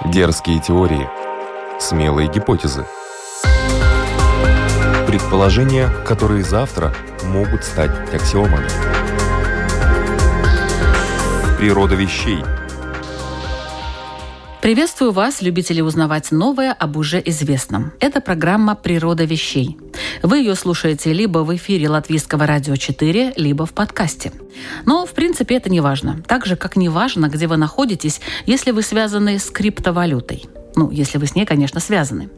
Дерзкие теории. Смелые гипотезы. Предположения, которые завтра могут стать аксиомами. Природа вещей. Приветствую вас, любители узнавать новое об уже известном. Это программа «Природа вещей». Вы ее слушаете либо в эфире Латвийского радио 4, либо в подкасте. Но, в принципе, это не важно. Так же, как не важно, где вы находитесь, если вы связаны с криптовалютой. Ну, если вы с ней, конечно, связаны.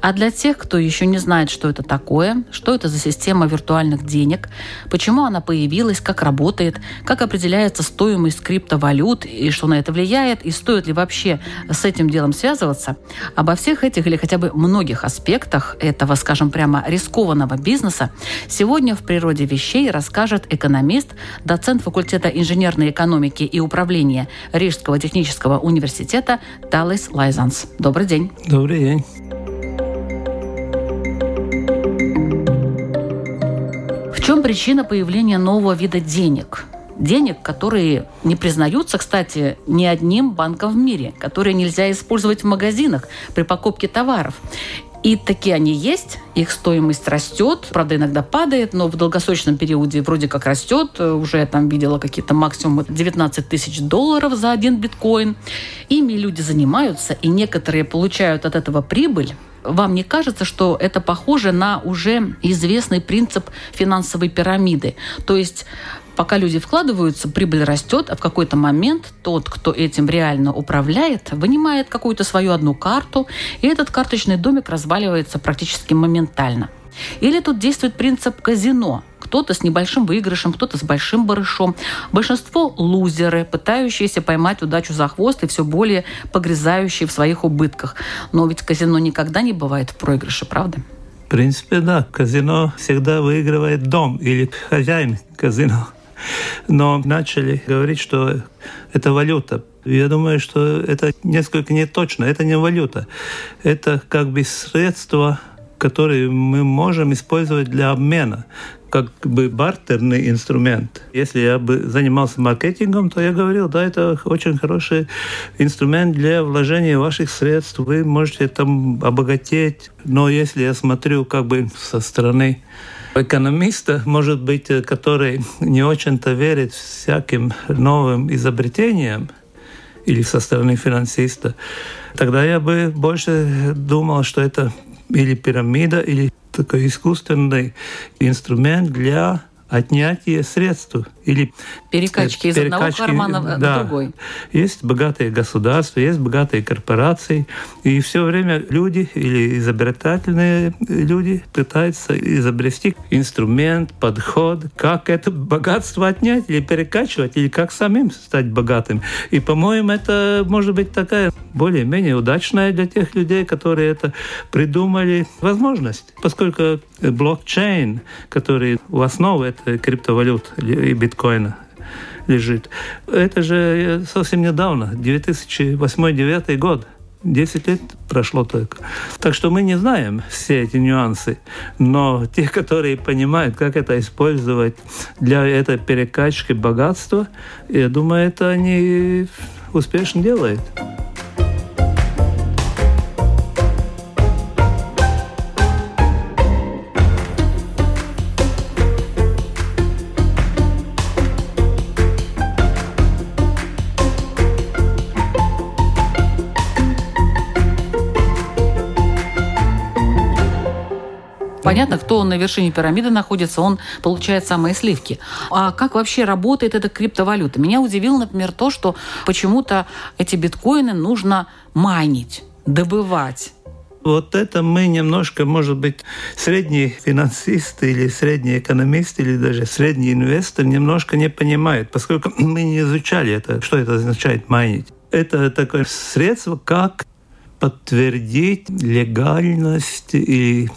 А для тех, кто еще не знает, что это такое, что это за система виртуальных денег, почему она появилась, как работает, как определяется стоимость криптовалют и что на это влияет, и стоит ли вообще с этим делом связываться, обо всех этих или хотя бы многих аспектах этого, скажем прямо, рискованного бизнеса сегодня в «Природе вещей» расскажет экономист, доцент факультета инженерной экономики и управления Рижского технического университета Талис Лайзанс. Добрый день. Добрый день. Чем причина появления нового вида денег? Денег, которые не признаются, кстати, ни одним банком в мире, которые нельзя использовать в магазинах при покупке товаров. И такие они есть, их стоимость растет, правда, иногда падает, но в долгосрочном периоде вроде как растет. Уже я там видела какие-то максимумы 19 тысяч долларов за один биткоин. Ими люди занимаются, и некоторые получают от этого прибыль, вам не кажется, что это похоже на уже известный принцип финансовой пирамиды? То есть пока люди вкладываются, прибыль растет, а в какой-то момент тот, кто этим реально управляет, вынимает какую-то свою одну карту, и этот карточный домик разваливается практически моментально. Или тут действует принцип казино – кто-то с небольшим выигрышем, кто-то с большим барышом. Большинство – лузеры, пытающиеся поймать удачу за хвост и все более погрязающие в своих убытках. Но ведь казино никогда не бывает в проигрыше, правда? В принципе, да. Казино всегда выигрывает дом или хозяин казино. Но начали говорить, что это валюта. Я думаю, что это несколько не точно. Это не валюта. Это как бы средство которые мы можем использовать для обмена как бы бартерный инструмент. Если я бы занимался маркетингом, то я говорил, да, это очень хороший инструмент для вложения ваших средств. Вы можете там обогатеть. Но если я смотрю как бы со стороны экономиста, может быть, который не очень-то верит всяким новым изобретениям, или со стороны финансиста, тогда я бы больше думал, что это или пирамида, или такой искусственный инструмент для отнятие средств или перекачки из перекачки, одного кармана да. в другой. Есть богатые государства, есть богатые корпорации, и все время люди или изобретательные люди пытаются изобрести инструмент, подход, как это богатство отнять или перекачивать, или как самим стать богатым. И, по-моему, это может быть такая более-менее удачная для тех людей, которые это придумали возможность, поскольку блокчейн, который в основе этой криптовалют и биткоина лежит. Это же совсем недавно, 2008-2009 год. 10 лет прошло только. Так что мы не знаем все эти нюансы, но те, которые понимают, как это использовать для этой перекачки богатства, я думаю, это они успешно делают. Понятно, кто на вершине пирамиды находится, он получает самые сливки. А как вообще работает эта криптовалюта? Меня удивило, например, то, что почему-то эти биткоины нужно майнить, добывать. Вот это мы немножко, может быть, средний финансист или средний экономист или даже средний инвестор немножко не понимает, поскольку мы не изучали это, что это означает майнить. Это такое средство, как подтвердить легальность и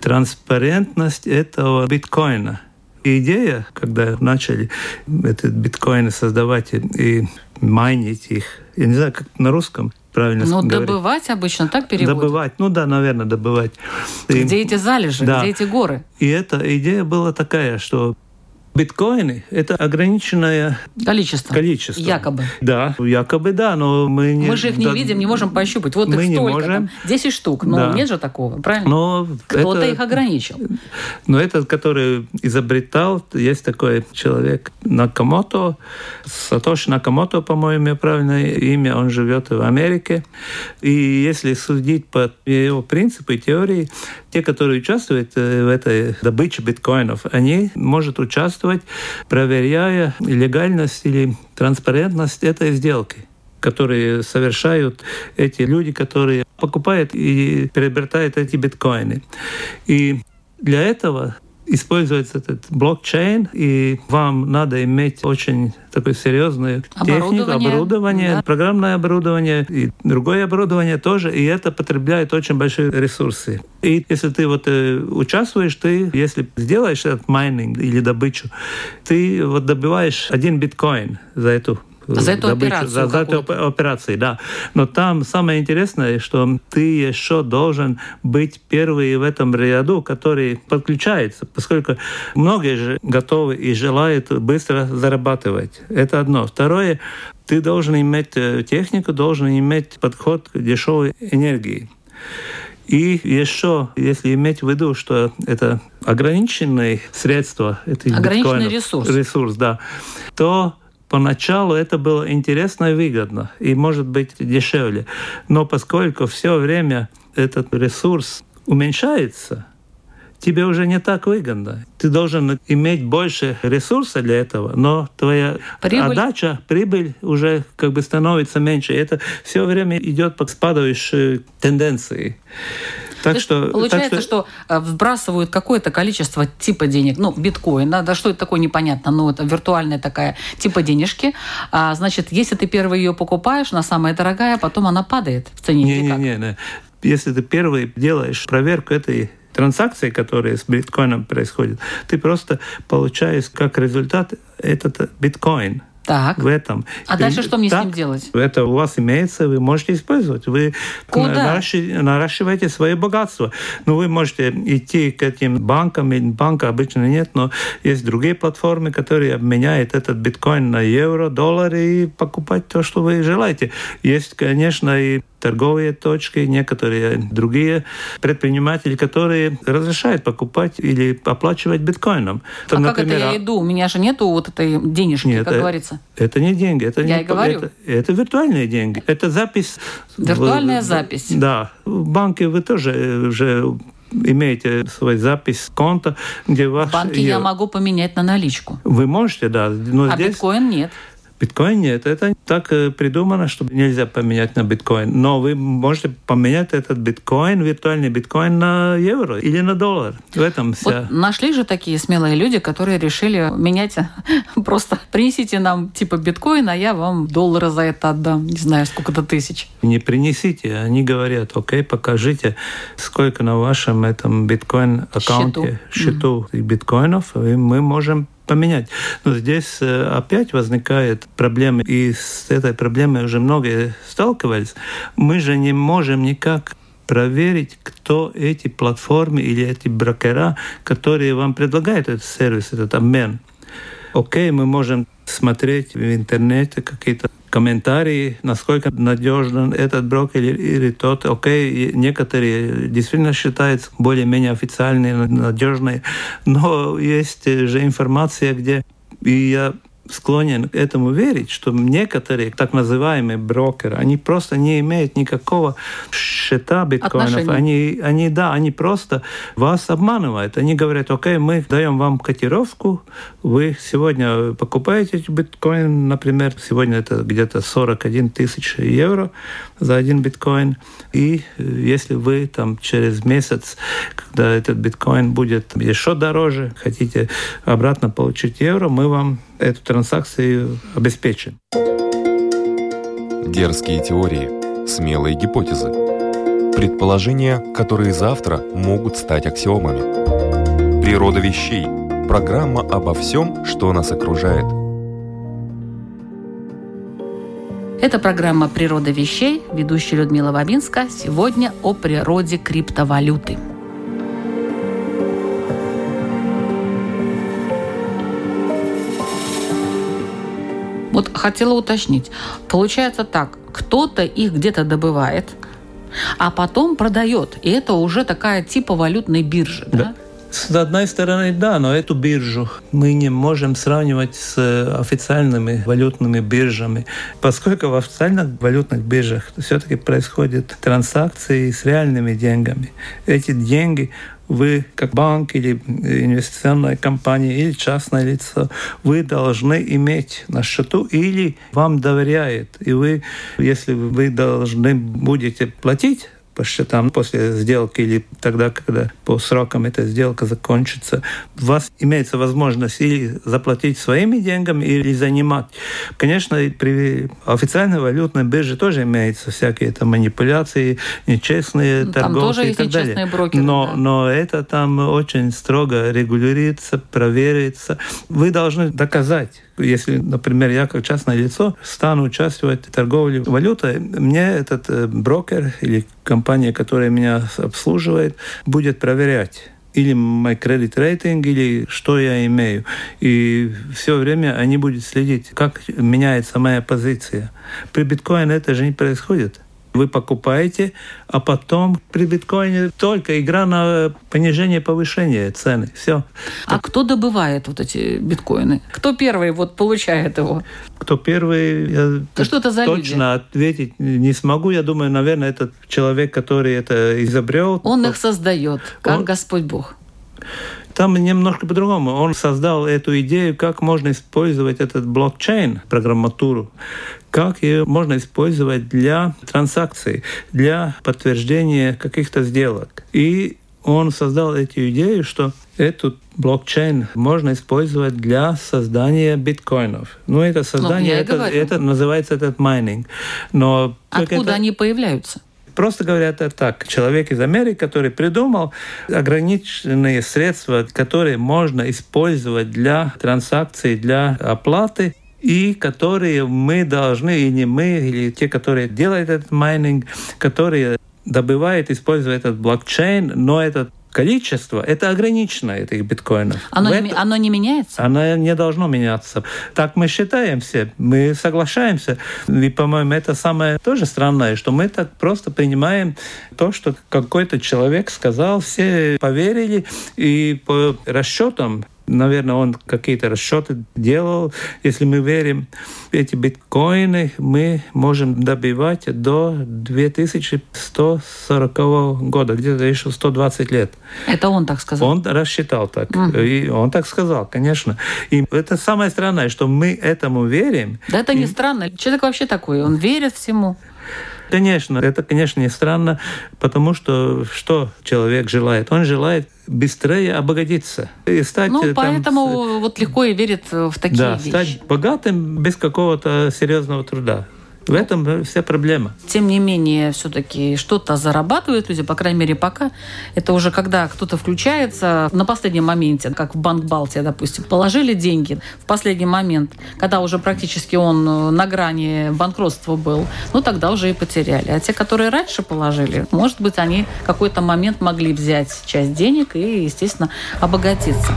транспарентность этого биткоина. идея, когда начали эти биткоины создавать и майнить их, я не знаю, как на русском, правильно Ну, добывать обычно так переводят? Добывать, ну да, наверное, добывать. Где и, эти залежи, да. где эти горы? И эта идея была такая, что Биткоины – это ограниченное количество. количество. Якобы. Да, якобы да, но мы не... Мы же их не да, видим, не можем пощупать. Вот мы их не столько, можем. там, 10 штук. Но Да. нет же такого, правильно? Но Кто-то это- их ограничил. Но этот, который изобретал, есть такой человек Накамото, Сатоши Накамото, по-моему, правильное имя, он живет в Америке. И если судить по его принципу и теории, те, которые участвуют э, в этой добыче биткоинов, они могут участвовать, проверяя легальность или транспарентность этой сделки которые совершают эти люди, которые покупают и приобретают эти биткоины. И для этого используется этот блокчейн, и вам надо иметь очень такую серьезную технику, Оборудование, оборудование, да. программное оборудование и другое оборудование тоже, и это потребляет очень большие ресурсы. И если ты вот э, участвуешь, ты, если сделаешь этот майнинг или добычу, ты вот добиваешь один биткоин за эту За эту операцию за, за эту какую-то. оп- операции, да. Но там самое интересное, что ты еще должен быть первый в этом ряду, который подключается, поскольку многие же готовы и желают быстро зарабатывать. Это одно. Второе, ты должен иметь э, технику, должен иметь подход к дешевой энергии. И еще, если иметь в виду, что это ограниченные средства, это Ограниченный ресурс. ресурс, да, то поначалу это было интересно и выгодно, и может быть дешевле. Но поскольку все время этот ресурс уменьшается, тебе уже не так выгодно. Ты должен иметь больше ресурса для этого, но твоя Прибыль. отдача, прибыль уже как бы становится меньше. Это все время идет по спадающей тенденции. Так есть что, получается, так что... э, вбрасывают какое-то количество типа денег, ну, биткоин, да, что это такое, непонятно, ну, это виртуальная такая типа денежки. А, значит, если ты первый ее покупаешь, она самая дорогая, а потом она падает в цене. Не-не-не. Если ты первый делаешь проверку этой транзакции, которые с биткоином происходят, ты просто получаешь как результат этот биткоин Так. в этом. А дальше что мне с так ним делать? Это у вас имеется, вы можете использовать. Вы Куда? наращи- наращиваете свое богатство. Ну, вы можете идти к этим банкам, банка обычно нет, но есть другие платформы, которые обменяют этот биткоин на евро, доллары и покупать то, что вы желаете. Есть, конечно, и торговые точки, некоторые другие предприниматели, которые разрешают покупать или оплачивать биткоином. А Там, как это например, я иду? У меня же нету вот этой денежки, Нет, как э, говорится. это не деньги, это Я не и говорю. Это, это виртуальные деньги. Это запись. Виртуальная в- запись. Да. В банке вы тоже э, уже имеете свой запись конта, где В ваш... банке я могу поменять на наличку. Вы можете, да, но А здесь биткоин нет. Биткоин нет. Это так э, придумано, что нельзя поменять на биткоин. Но вы можете поменять этот биткоин, виртуальный биткоин на евро или на доллар. В этом вся... Вот нашли же такие смелые люди, которые решили менять просто принесите нам типа биткоин, а я вам доллары за это отдам. Не знаю, сколько-то тысяч. не принесите. Они говорят, окей, покажите, сколько на вашем этом биткоин-аккаунте, счету, биткоинов, и мы можем поменять. Но здесь э, опять возникает проблема, и с этой проблемой уже многие сталкивались. Мы же не можем никак проверить, кто эти платформы или эти брокера, которые вам предлагают этот сервис, этот обмен. Окей, мы можем смотреть в интернете какие-то комментарии, насколько надежен этот брокер или, или тот. Окей, некоторые действительно считаются более-менее официальные, надежные, но есть же информация, где и я склонен к этому верить, что некоторые так называемые брокеры, они просто не имеют никакого счета биткоинов. Отношения. Они, они, да, они просто вас обманывают. Они говорят, окей, мы даем вам котировку, вы сегодня покупаете биткоин, например, сегодня это где-то 41 тысяч евро за один биткоин, и э, если вы там через месяц, когда этот биткоин будет еще дороже, хотите обратно получить евро, мы вам эту транзакцию обеспечим. Дерзкие теории, смелые гипотезы. Предположения, которые завтра могут стать аксиомами. Природа вещей. Программа обо всем, что нас окружает. Это программа «Природа вещей», ведущая Людмила Бабинска. Сегодня о природе криптовалюты. Вот хотела уточнить. Получается так, кто-то их где-то добывает, а потом продает. И это уже такая типа валютной биржи, да? да? С одной стороны, да, но эту биржу мы не можем сравнивать с официальными валютными биржами, поскольку в официальных валютных биржах все-таки происходят транзакции с реальными деньгами. Эти деньги вы, как банк или инвестиционная компания или частное лицо, вы должны иметь на счету или вам доверяет. И вы, если вы должны будете платить по счетам после сделки или тогда, когда по срокам эта сделка закончится, у вас имеется возможность или заплатить своими деньгами, или занимать. Конечно, при официальной валютной бирже тоже имеются всякие там манипуляции, нечестные ну, торговцы тоже и так далее. Брокеры, но, да. но это там очень строго регулируется, проверяется. Вы должны доказать, если, например, я как частное лицо стану участвовать в торговле валютой, мне этот э, брокер или компания, которая меня обслуживает, будет проверять или мой кредит рейтинг, или что я имею. И все время они будут следить, как меняется моя позиция. При биткоине это же не происходит. Вы покупаете, а потом при биткоине только игра на понижение, повышение цены. Все. А так. кто добывает вот эти биткоины? Кто первый вот получает его? Кто первый, я да что это за точно люди? ответить не смогу. Я думаю, наверное, этот человек, который это изобрел. Он их создает, как он... Господь Бог. Там немножко по-другому. Он создал эту идею, как можно использовать этот блокчейн, программатуру, как ее можно использовать для транзакций, для подтверждения каких-то сделок. И он создал эту идею, что этот блокчейн можно использовать для создания биткоинов. Ну, это создание, ну, это, это называется этот майнинг. Но откуда это... они появляются? Просто говорят это так. Человек из Америки, который придумал ограниченные средства, которые можно использовать для транзакций, для оплаты, и которые мы должны, и не мы, или те, которые делают этот майнинг, которые добывают, используют этот блокчейн, но этот количество, это ограничено этих биткоинов. Оно, не, оно не меняется? Оно не должно меняться. Так мы считаем все, мы соглашаемся. И, по-моему, это самое тоже странное, что мы так просто принимаем то, что какой-то человек сказал, все поверили, и по расчетам наверное, он какие-то расчеты делал. Если мы верим эти биткоины, мы можем добивать до 2140 года, где-то еще 120 лет. Это он так сказал? Он рассчитал так. Угу. И он так сказал, конечно. И это самое странное, что мы этому верим. Да это и... не странно. Человек вообще такой, он верит всему. Конечно, это, конечно, не странно, потому что что человек желает? Он желает быстрее обогатиться и стать. Ну, там, поэтому вот легко и верит в такие да, вещи. стать богатым без какого-то серьезного труда. В этом вся проблема. Тем не менее, все-таки что-то зарабатывают люди, по крайней мере, пока. Это уже когда кто-то включается на последнем моменте, как в Банк Балтия, допустим, положили деньги в последний момент, когда уже практически он э, на грани банкротства был, ну тогда уже и потеряли. А те, которые раньше положили, может быть, они какой-то момент могли взять часть денег и, естественно, обогатиться.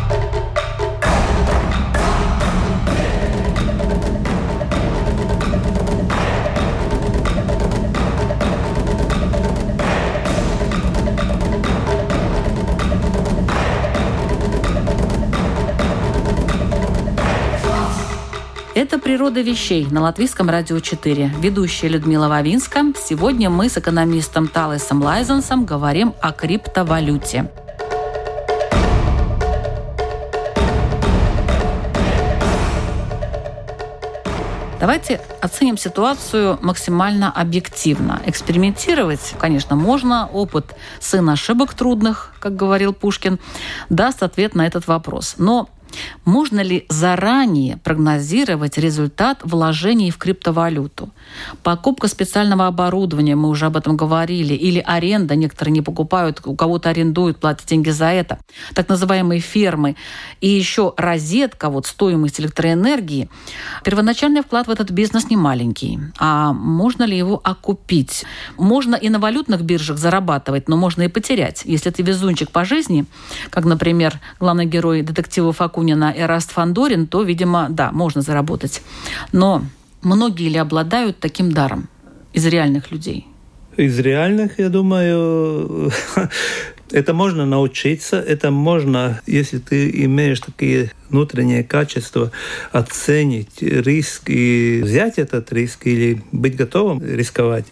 Это «Природа вещей» на Латвийском радио 4. Ведущая Людмила Вавинска. Сегодня мы с экономистом Талесом Лайзенсом говорим о криптовалюте. Давайте оценим ситуацию максимально объективно. Экспериментировать, конечно, можно. Опыт сын ошибок трудных, как говорил Пушкин, даст ответ на этот вопрос. Но можно ли заранее прогнозировать результат вложений в криптовалюту? Покупка специального оборудования, мы уже об этом говорили, или аренда, некоторые не покупают, у кого-то арендуют, платят деньги за это. Так называемые фермы. И еще розетка, вот стоимость электроэнергии. Первоначальный вклад в этот бизнес не маленький. А можно ли его окупить? Можно и на валютных биржах зарабатывать, но можно и потерять. Если ты везунчик по жизни, как, например, главный герой детектива Факу Акунина, Эраст Фандорин, то, видимо, да, можно заработать. Но многие ли обладают таким даром из реальных людей? Из реальных, я думаю, это можно научиться, это можно, если ты имеешь такие внутренние качества, оценить риск и взять этот риск или быть готовым рисковать,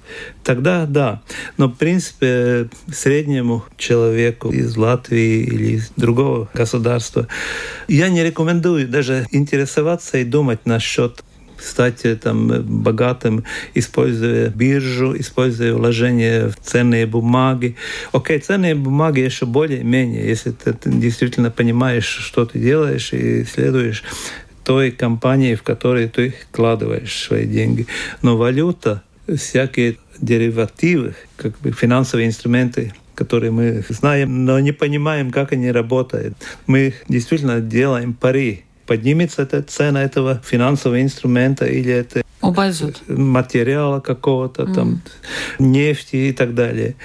тогда да. Но, в принципе, среднему человеку из Латвии или из другого государства я не рекомендую даже интересоваться и думать насчет стать э, там богатым, используя биржу, используя вложения в ценные бумаги. Окей, ценные бумаги еще более-менее, если ты, ты действительно понимаешь, что ты делаешь и следуешь той компании, в которой ты вкладываешь свои деньги. Но валюта, всякие деривативы, как бы финансовые инструменты, которые мы знаем, но не понимаем, как они работают. Мы действительно делаем пари поднимется эта цена этого финансового инструмента или это Упадет. материала какого-то, mm. там, нефти и так далее.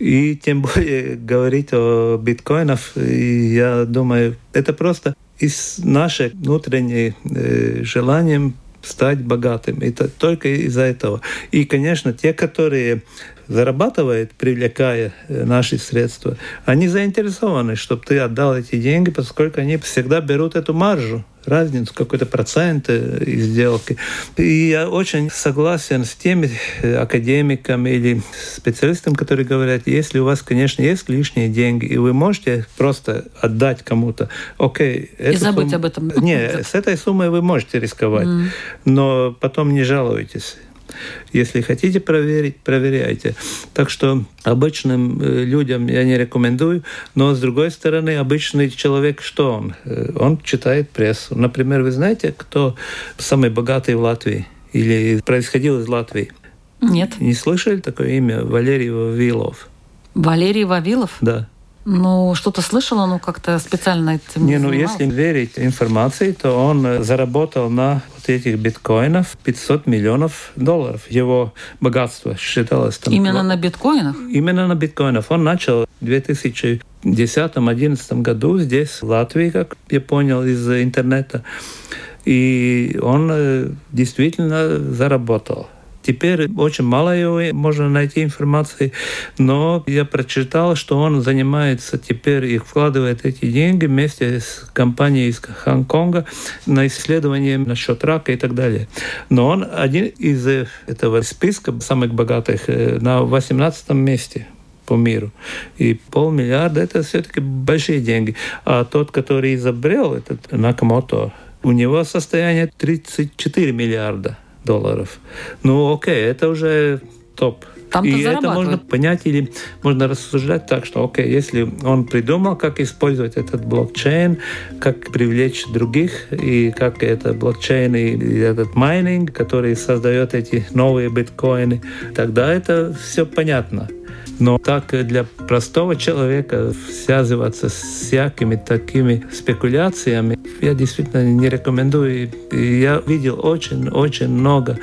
И тем более говорить о биткоинах, я думаю, это просто из нашей внутренней э, желанием стать богатым. Это только из-за этого. И, конечно, те, которые зарабатывают, привлекая э, наши средства, они заинтересованы, чтобы ты отдал эти деньги, поскольку они всегда берут эту маржу разницу, какой-то процент э, из сделки. И я очень согласен с теми э, академиками или специалистами, которые говорят, если у вас, конечно, есть лишние деньги, и вы можете просто отдать кому-то, окей. И забыть сумма... об этом. Нет, с этой суммой вы можете рисковать, mm. но потом не жалуйтесь. Если хотите проверить, проверяйте. Так что обычным э, людям я не рекомендую, но с другой стороны, обычный человек, что он? Э, он читает прессу. Например, вы знаете, кто самый богатый в Латвии или происходил из Латвии? Нет. Не слышали такое имя? Валерий Вавилов. Валерий Вавилов? Да. Ну, что-то слышала, но как-то специально этим не, не ну, если верить информации, то он э, заработал на этих биткоинов 500 миллионов долларов. Его богатство считалось там... Именно на биткоинах? Именно на биткоинах. Он начал в 2010-2011 году здесь, в Латвии, как я понял из интернета. И он э, действительно заработал. Теперь очень мало его можно найти информации, но я прочитал, что он занимается теперь и вкладывает эти деньги вместе с компанией из Гонконга на исследования насчет рака и так далее. Но он один из этого списка самых богатых э, на 18 месте по миру. И полмиллиарда – это все-таки большие деньги. А тот, который изобрел этот Накамото, у него состояние 34 миллиарда долларов. Ну, окей, это уже топ. Там и это можно понять или можно рассуждать так, что, окей, если он придумал, как использовать этот блокчейн, как привлечь других, и как это блокчейн и этот майнинг, который создает эти новые биткоины, тогда это все понятно. Но так для простого человека связываться с всякими такими спекуляциями я действительно не рекомендую. И я видел очень-очень много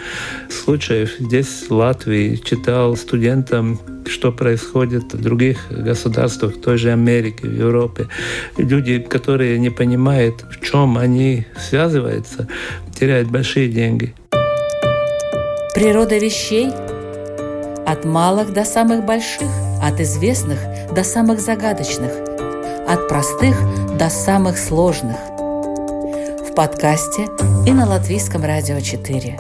случаев здесь, в Латвии, читал студентам что происходит в других государствах, в той же Америке, в Европе. Люди, которые не понимают, в чем они связываются, теряют большие деньги. Природа вещей – от малых до самых больших, от известных до самых загадочных, от простых до самых сложных. В подкасте и на Латвийском радио 4.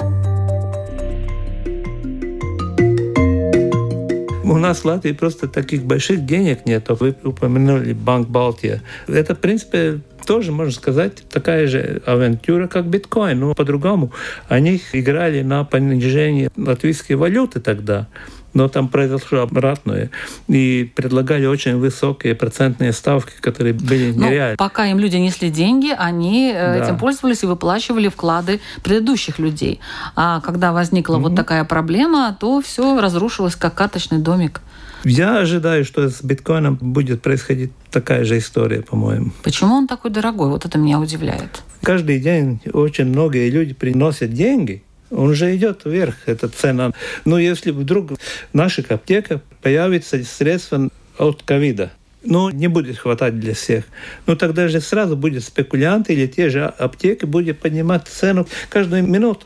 У нас в Латвии просто таких больших денег нет. Вы упомянули Банк Балтия. Это, в принципе, тоже, можно сказать, такая же авантюра, как биткоин. Но по-другому. Они играли на понижение латвийской валюты тогда но там произошло обратное. И предлагали очень высокие процентные ставки, которые были ну, нереальны. пока им люди несли деньги, они э, да. этим пользовались и выплачивали вклады предыдущих людей. А когда возникла mm-hmm. вот такая проблема, то все разрушилось как каточный домик. Я ожидаю, что с биткоином будет происходить такая же история, по-моему. Почему он такой дорогой? Вот это меня удивляет. Каждый день очень многие люди приносят деньги, он же идет вверх, эта цена. Но если вдруг в наших аптеках появится средства от ковида, ну, не будет хватать для всех. Ну, тогда же сразу будет спекулянт или те же аптеки будут поднимать цену каждую минуту.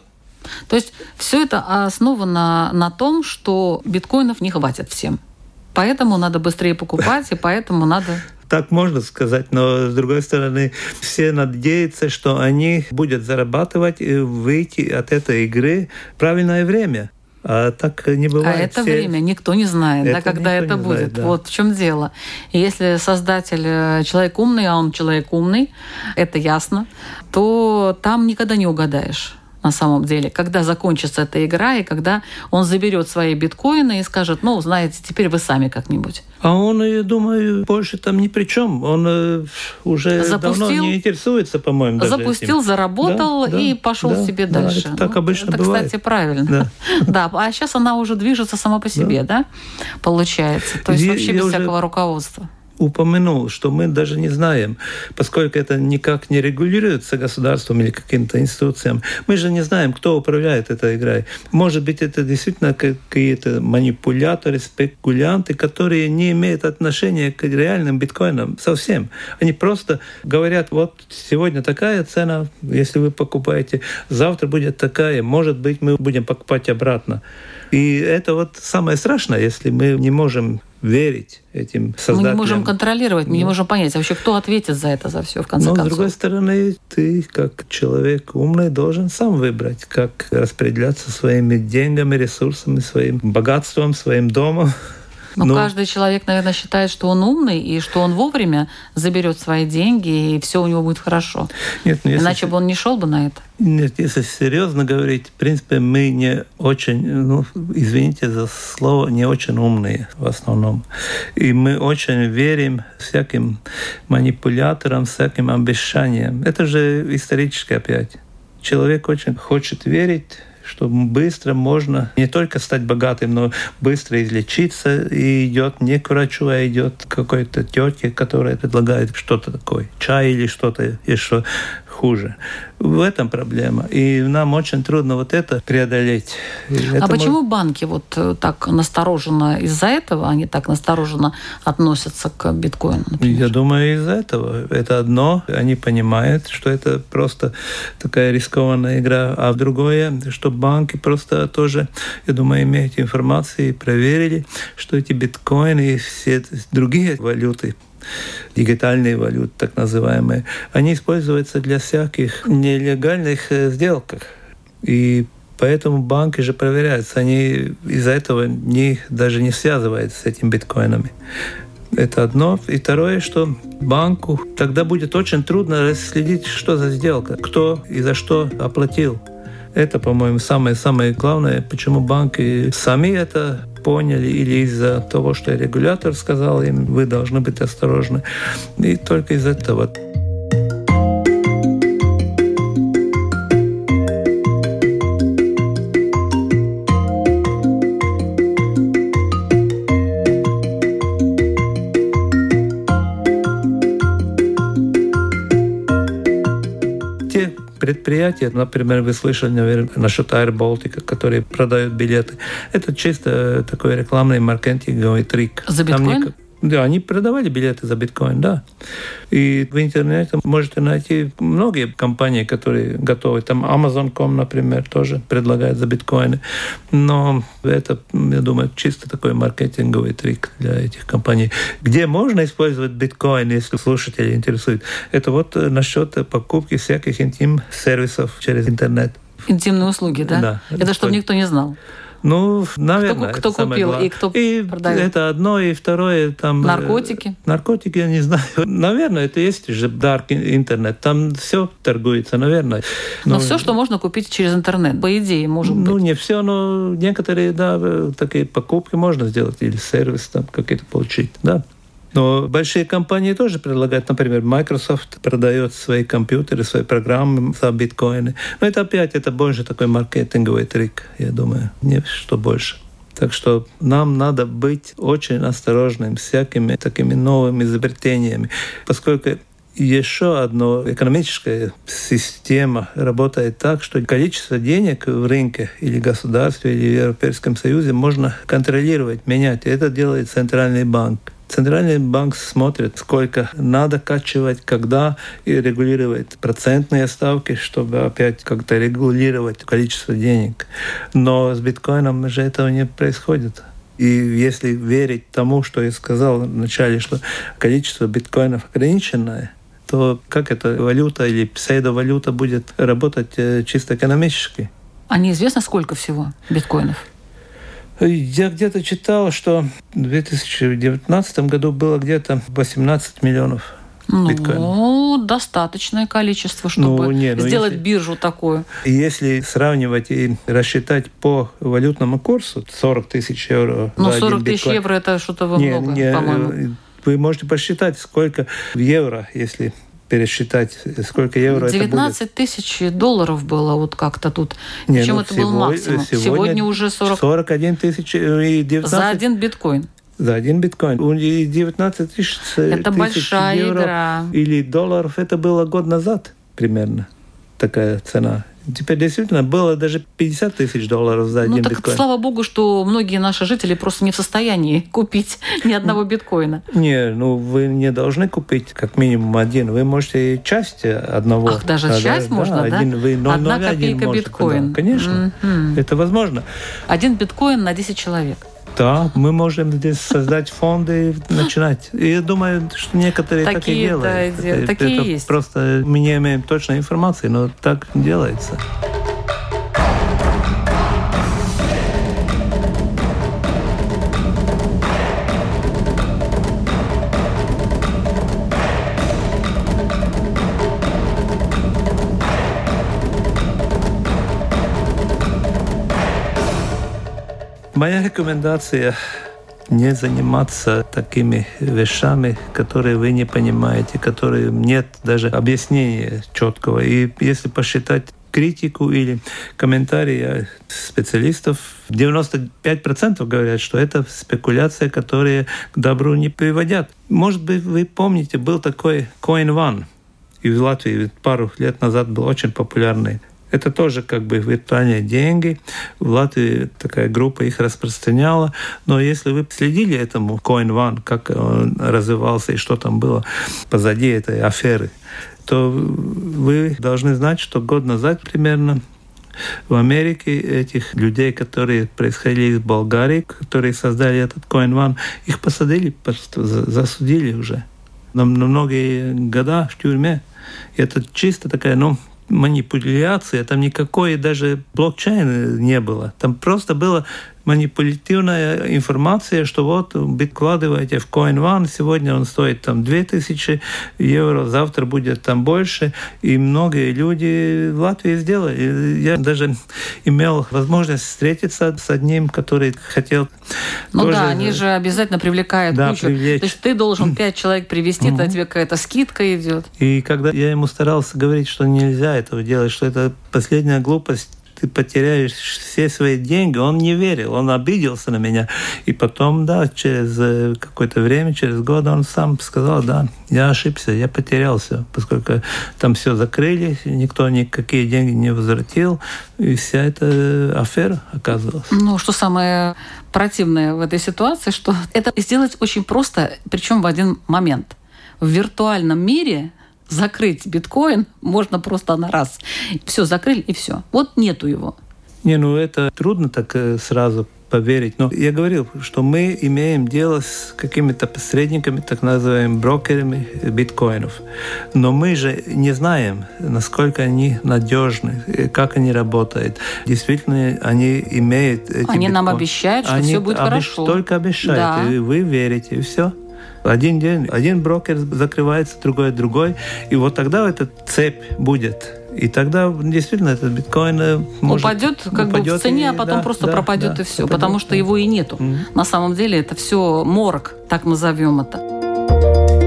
То есть все это основано на том, что биткоинов не хватит всем. Поэтому надо быстрее покупать, и поэтому надо так можно сказать, но с другой стороны, все надеются, что они будут зарабатывать и выйти от этой игры в правильное время. А так не бывает. А это Все... время никто не знает, это да, когда это будет. Знает, да. Вот в чем дело. Если создатель э, человек умный, а он человек умный, это ясно, то там никогда не угадаешь на самом деле, когда закончится эта игра и когда он заберет свои биткоины и скажет, ну, знаете, теперь вы сами как-нибудь. А он, я думаю, больше там ни при чем. Он э, уже запустил, давно не интересуется, по-моему. Запустил, этим. заработал да, и пошел да, себе да, дальше. Это так ну, обычно это, бывает. кстати, правильно. Да. да, а сейчас она уже движется сама по себе, да, да получается. То есть я, вообще без всякого уже... руководства упомянул, что мы даже не знаем, поскольку это никак не регулируется государством или каким-то институциям, мы же не знаем, кто управляет этой игрой. Может быть, это действительно какие-то манипуляторы, спекулянты, которые не имеют отношения к реальным биткоинам совсем. Они просто говорят, вот сегодня такая цена, если вы покупаете, завтра будет такая, может быть, мы будем покупать обратно. И это вот самое страшное, если мы не можем верить этим создателям. Мы не можем контролировать, мы не можем понять, а вообще кто ответит за это, за все, в конце Но, концов. с другой стороны, ты, как человек умный, должен сам выбрать, как распределяться своими деньгами, ресурсами, своим богатством, своим домом. Но ну, каждый человек, наверное, считает, что он умный и что он вовремя заберет свои деньги и все у него будет хорошо. Нет, ну, Иначе бы он не шел бы на это. Нет, если серьезно говорить, в принципе, мы не очень, ну, извините за слово, не очень умные в основном. И мы очень верим всяким манипуляторам, всяким обещаниям. Это же исторически опять. Человек очень хочет верить что быстро можно не только стать богатым, но быстро излечиться и идет не к врачу, а идет к какой-то тете, которая предлагает что-то такое, чай или что-то еще хуже. В этом проблема. И нам очень трудно вот это преодолеть. Это а почему может... банки вот э, так настороженно из-за этого, они так настороженно относятся к биткоину? Например? Я думаю, из-за этого. Это одно, они понимают, что это просто такая рискованная игра. А другое, что банки просто тоже, я думаю, имеют информацию и проверили, что эти биткоины и все другие валюты дигитальные валюты, так называемые, они используются для всяких нелегальных э, сделок. И Поэтому банки же проверяются, они из-за этого не, даже не связываются с этими биткоинами. Это одно. И второе, что банку тогда будет очень трудно расследить, что за сделка, кто и за что оплатил. Это, по-моему, самое-самое главное, почему банки сами это поняли или из-за того, что регулятор сказал им, вы должны быть осторожны. И только из этого. Предприятия, например, вы слышали, наверное, насчет Air Baltic, которые продают билеты. Это чисто такой рекламный маркетинговый трик. За биткоин? Да, они продавали билеты за биткоин, да. И в интернете можете найти многие компании, которые готовы. Там Amazon.com, например, тоже предлагает за биткоины. Но это, я думаю, чисто такой маркетинговый трик для этих компаний. Где можно использовать биткоин, если слушатели интересуют, это вот насчет покупки всяких интим-сервисов через интернет. Интимные услуги, да? Да. Это чтобы никто не знал. Ну, наверное. Кто, кто купил и кто и продает? Это одно, и второе там... Э, наркотики? Наркотики, я не знаю. Наверное, это есть же dark интернет. Там все торгуется, наверное. Но, но все, что можно купить через интернет, по идее, может ну, быть. Ну, не все, но некоторые, да, такие покупки можно сделать или сервис там какие-то получить, да. Но большие компании тоже предлагают, например, Microsoft продает свои компьютеры, свои программы за биткоины. Но это опять, это больше такой маркетинговый трик, я думаю, не что больше. Так что нам надо быть очень осторожным всякими такими новыми изобретениями, поскольку еще одна экономическая система работает так, что количество денег в рынке или государстве, или в Европейском Союзе можно контролировать, менять. Это делает Центральный банк. Центральный банк смотрит, сколько надо качивать, когда и регулирует процентные ставки, чтобы опять как-то регулировать количество денег. Но с биткоином же этого не происходит. И если верить тому, что я сказал вначале, что количество биткоинов ограниченное, то как эта валюта или псевдовалюта будет работать э, чисто экономически? А неизвестно, сколько всего биткоинов? Я где-то читал, что в 2019 году было где-то 18 миллионов биткоинов. Ну, достаточное количество, чтобы ну, не, ну, сделать если, биржу такую. Если сравнивать и рассчитать по валютному курсу 40 тысяч евро Ну, 40 тысяч евро это что-то много, по-моему. Э, вы можете посчитать, сколько в евро, если пересчитать, сколько евро 19 это будет. тысяч долларов было вот как-то тут. Не, Причем ну, это был максимум. Сегодня, сегодня уже 40... 41 тысяч и 19... За один биткоин. За один биткоин. И 19 тысяч Это тысяч большая евро игра. Или долларов. Это было год назад примерно такая цена. Теперь действительно было даже 50 тысяч долларов за ну, один так биткоин. Слава богу, что многие наши жители просто не в состоянии купить ни одного биткоина. Не, ну вы не должны купить как минимум один. Вы можете часть одного. Ах, даже а, часть да, можно, да? Один, вы Одна копейка можете, биткоин. Да, конечно, mm-hmm. это возможно. Один биткоин на 10 человек. Да, мы можем здесь создать фонды и начинать. И я думаю, что некоторые такие, так и делают. Да, это, такие это есть. Просто мы не имеем точной информации, но так делается. Моя рекомендация не заниматься такими вещами, которые вы не понимаете, которые нет даже объяснения четкого. И если посчитать критику или комментарии специалистов, 95% говорят, что это спекуляция, которые к добру не приводят. Может быть, вы помните, был такой Coin One, и в Латвии пару лет назад был очень популярный это тоже как бы виртуальные деньги. В Латвии такая группа их распространяла. Но если вы следили этому Coin One, как он развивался и что там было позади этой аферы, то вы должны знать, что год назад примерно в Америке этих людей, которые происходили из Болгарии, которые создали этот Coin One, их посадили, просто засудили уже на многие года в тюрьме. И это чисто такая, ну, манипуляция, там никакой даже блокчейна не было. Там просто было манипулятивная информация, что вот вкладываете в CoinOne, сегодня он стоит там 2000 евро, завтра будет там больше, и многие люди в Латвии сделали. Я даже имел возможность встретиться с одним, который хотел... Ну тоже... да, они же обязательно привлекают да, кучу. Привлечь. То есть ты должен пять человек привести, тогда тебе какая-то скидка идет. И когда я ему старался говорить, что нельзя этого делать, что это последняя глупость, ты потеряешь все свои деньги. Он не верил, он обиделся на меня. И потом, да, через э, какое-то время, через год он сам сказал, да, я ошибся, я потерялся, поскольку там все закрыли, никто никакие деньги не возвратил, и вся эта афера оказалась. Ну, что самое противное в этой ситуации, что это сделать очень просто, причем в один момент. В виртуальном мире закрыть биткоин можно просто на раз. Все, закрыли и все. Вот нету его. Не, ну это трудно так э, сразу поверить. Но я говорил, что мы имеем дело с какими-то посредниками, так называемыми брокерами биткоинов. Но мы же не знаем, насколько они надежны, э, как они работают. Действительно, они имеют эти Они биткоин. нам обещают, что они все будет обещ... хорошо. Только обещают, да. и вы верите, и все. Один день один брокер закрывается, другой другой. И вот тогда эта цепь будет. И тогда действительно этот биткоин может упадет как упадет бы в цене, и, а потом да, просто да, пропадет да, и все, пропадет, потому что да. его и нету. Mm-hmm. На самом деле это все морг, так назовем это.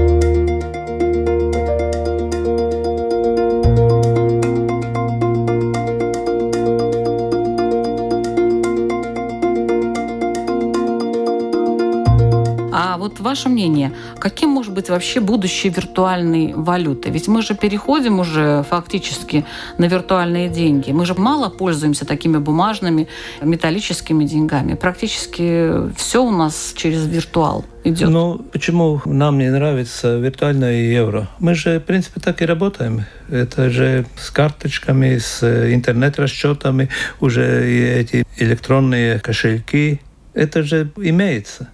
Ваше мнение, каким может быть вообще будущее виртуальной валюты? Ведь мы же переходим уже фактически на виртуальные деньги. Мы же мало пользуемся такими бумажными металлическими деньгами. Практически все у нас через виртуал идет. Ну, почему нам не нравится виртуальное евро? Мы же, в принципе, так и работаем. Это же с карточками, с интернет-расчетами, уже эти электронные кошельки. Это же имеется.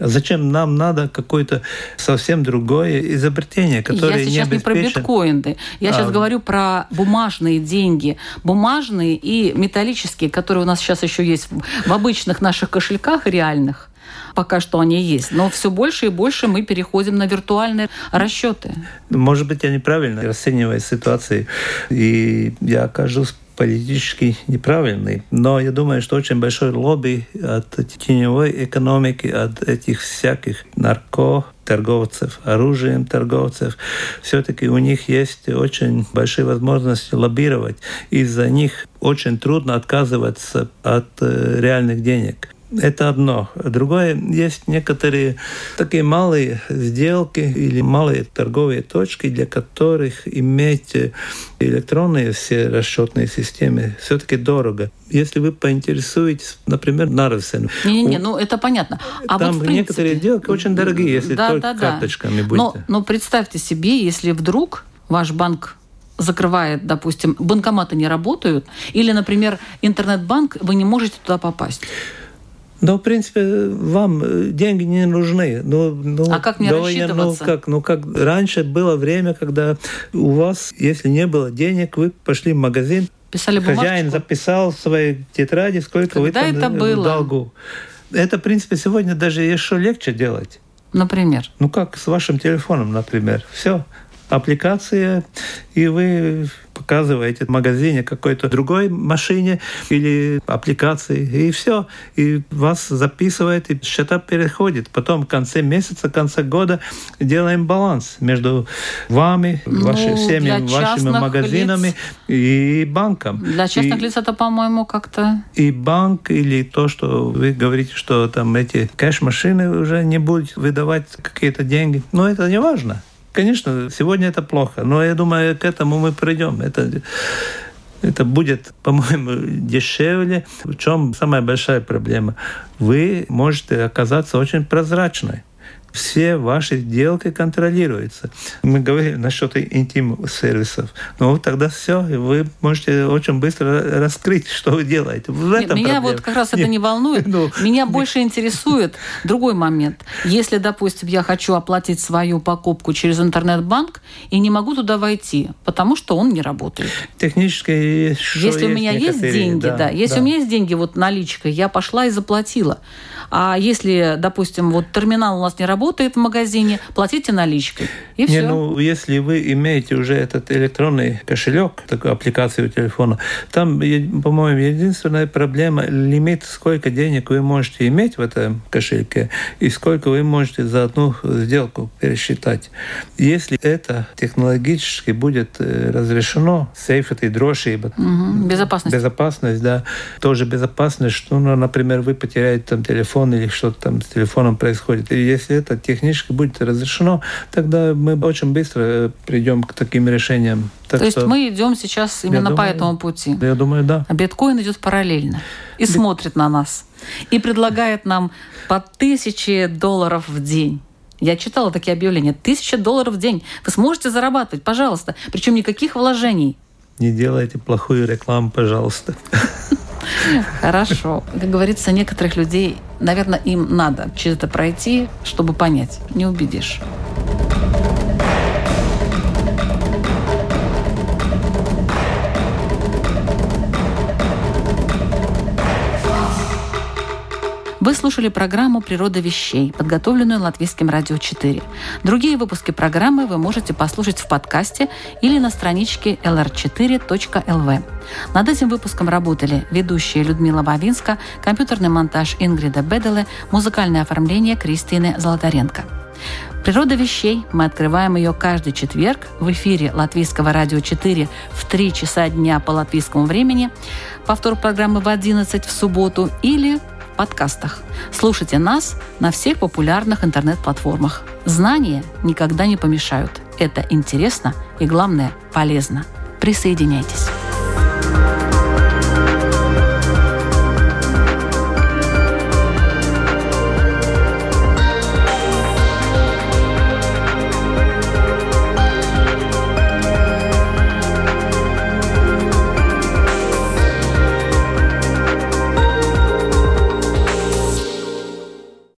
Зачем нам надо какое-то совсем другое изобретение, которое Я сейчас не, не про биткоины. Я а... сейчас говорю про бумажные деньги. Бумажные и металлические, которые у нас сейчас еще есть в обычных наших кошельках реальных пока что они есть. Но все больше и больше мы переходим на виртуальные расчеты. Может быть, я неправильно расцениваю ситуацию, и я окажусь политически неправильный. Но я думаю, что очень большой лобби от теневой экономики, от этих всяких нарко торговцев, оружием торговцев, все-таки у них есть очень большие возможности лоббировать. Из-за них очень трудно отказываться от э, реальных денег. Это одно. Другое, есть некоторые такие малые сделки или малые торговые точки, для которых иметь электронные все расчетные системы все-таки дорого. Если вы поинтересуетесь, например, Нарвсен. Не-не-не, ну это понятно. А там вот, принципе, некоторые сделки очень дорогие, если да, только да, карточками да. будете. Но, но представьте себе, если вдруг ваш банк закрывает, допустим, банкоматы не работают, или, например, интернет-банк, вы не можете туда попасть. Но, в принципе, вам э, деньги не нужны. Ну, ну, а как мне довольно, рассчитываться? Ну как, ну, как раньше было время, когда у вас, если не было денег, вы пошли в магазин, Писали хозяин бумажку? записал в своей тетради, сколько Когда вы там это было? в долгу. Это, в принципе, сегодня даже еще легче делать. Например? Ну, как с вашим телефоном, например. Все. Аппликация, и вы показываете в магазине какой-то другой машине или аппликации, и все. И вас записывает, и счета переходит. Потом в конце месяца, в конце года делаем баланс между вами, ну, ваши, всеми вашими магазинами лиц. и банком. Для частных и, лиц это, по-моему, как-то... И банк, или то, что вы говорите, что там эти кэш-машины уже не будут выдавать какие-то деньги. Но это не важно. Конечно, сегодня это плохо, но я думаю, к этому мы придем. Это, это будет, по-моему, дешевле. В чем самая большая проблема? Вы можете оказаться очень прозрачной все ваши сделки контролируются. Мы говорили насчет интим-сервисов. Ну, тогда все, вы можете очень быстро раскрыть, что вы делаете. В этом Меня проблема. вот как раз это не волнует. Ну, Меня нет. больше интересует другой момент. Если, допустим, я хочу оплатить свою покупку через интернет-банк и не могу туда войти, потому что он не работает. Технически Если у меня есть деньги, да, да. Если да. у меня есть деньги, вот наличка, я пошла и заплатила. А если, допустим, вот терминал у нас не работает в магазине, платите наличкой. И все. Не, ну, если вы имеете уже этот электронный кошелек, такую аппликацию телефона, там, по-моему, единственная проблема – лимит, сколько денег вы можете иметь в этом кошельке и сколько вы можете за одну сделку пересчитать. Если это технологически будет э, разрешено, сейф и дрошиба, угу. безопасность. безопасность, да, тоже безопасность, что, ну, например, вы потеряете там телефон, телефон или что-то там с телефоном происходит. И если это технически будет разрешено, тогда мы очень быстро э, придем к таким решениям. Так То есть мы идем сейчас именно думаю, по этому пути. Я думаю, да. А биткоин идет параллельно и Бит... смотрит на нас и предлагает нам по тысяче долларов в день. Я читала такие объявления. Тысяча долларов в день. Вы сможете зарабатывать, пожалуйста. Причем никаких вложений. Не делайте плохую рекламу, пожалуйста. Хорошо. Как говорится, некоторых людей, наверное, им надо через это пройти, чтобы понять. Не убедишь. Вы слушали программу «Природа вещей», подготовленную Латвийским радио 4. Другие выпуски программы вы можете послушать в подкасте или на страничке lr4.lv. Над этим выпуском работали ведущие Людмила Бавинска, компьютерный монтаж Ингрида Беделе, музыкальное оформление Кристины Золотаренко. Природа вещей. Мы открываем ее каждый четверг в эфире Латвийского радио 4 в 3 часа дня по латвийскому времени, повтор программы в 11 в субботу или подкастах. Слушайте нас на всех популярных интернет-платформах. Знания никогда не помешают. Это интересно и, главное, полезно. Присоединяйтесь.